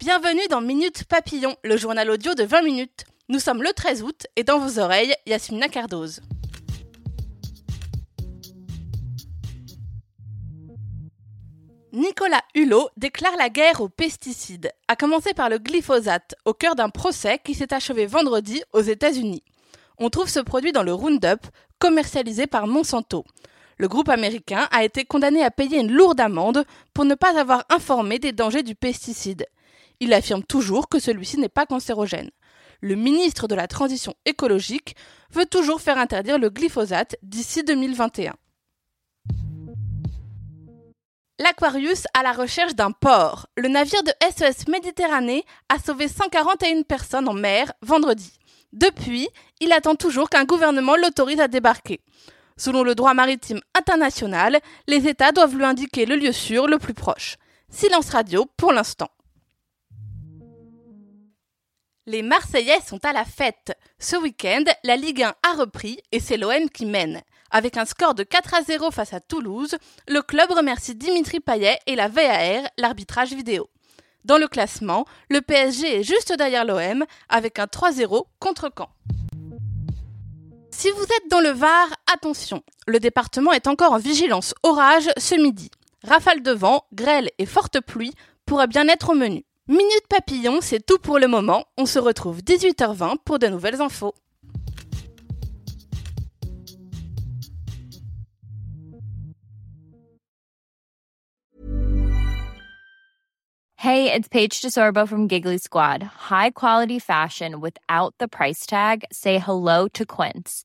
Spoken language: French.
Bienvenue dans Minute Papillon, le journal audio de 20 minutes. Nous sommes le 13 août et dans vos oreilles, Yasmina Cardoze. Nicolas Hulot déclare la guerre aux pesticides, à commencer par le glyphosate, au cœur d'un procès qui s'est achevé vendredi aux États-Unis. On trouve ce produit dans le Roundup, commercialisé par Monsanto. Le groupe américain a été condamné à payer une lourde amende pour ne pas avoir informé des dangers du pesticide. Il affirme toujours que celui-ci n'est pas cancérogène. Le ministre de la Transition écologique veut toujours faire interdire le glyphosate d'ici 2021. L'Aquarius à la recherche d'un port. Le navire de SES Méditerranée a sauvé 141 personnes en mer vendredi. Depuis, il attend toujours qu'un gouvernement l'autorise à débarquer. Selon le droit maritime international, les États doivent lui indiquer le lieu sûr le plus proche. Silence radio pour l'instant. Les Marseillais sont à la fête. Ce week-end, la Ligue 1 a repris et c'est l'OM qui mène. Avec un score de 4 à 0 face à Toulouse, le club remercie Dimitri Payet et la VAR, l'arbitrage vidéo. Dans le classement, le PSG est juste derrière l'OM avec un 3-0 contre Caen. Si vous êtes dans le Var, attention, le département est encore en vigilance orage ce midi. Rafale de vent, grêle et forte pluie pourraient bien être au menu. Minute papillon, c'est tout pour le moment. On se retrouve 18h20 pour de nouvelles infos. Hey, it's Paige DeSorbo from Giggly Squad. High quality fashion without the price tag. Say hello to Quince.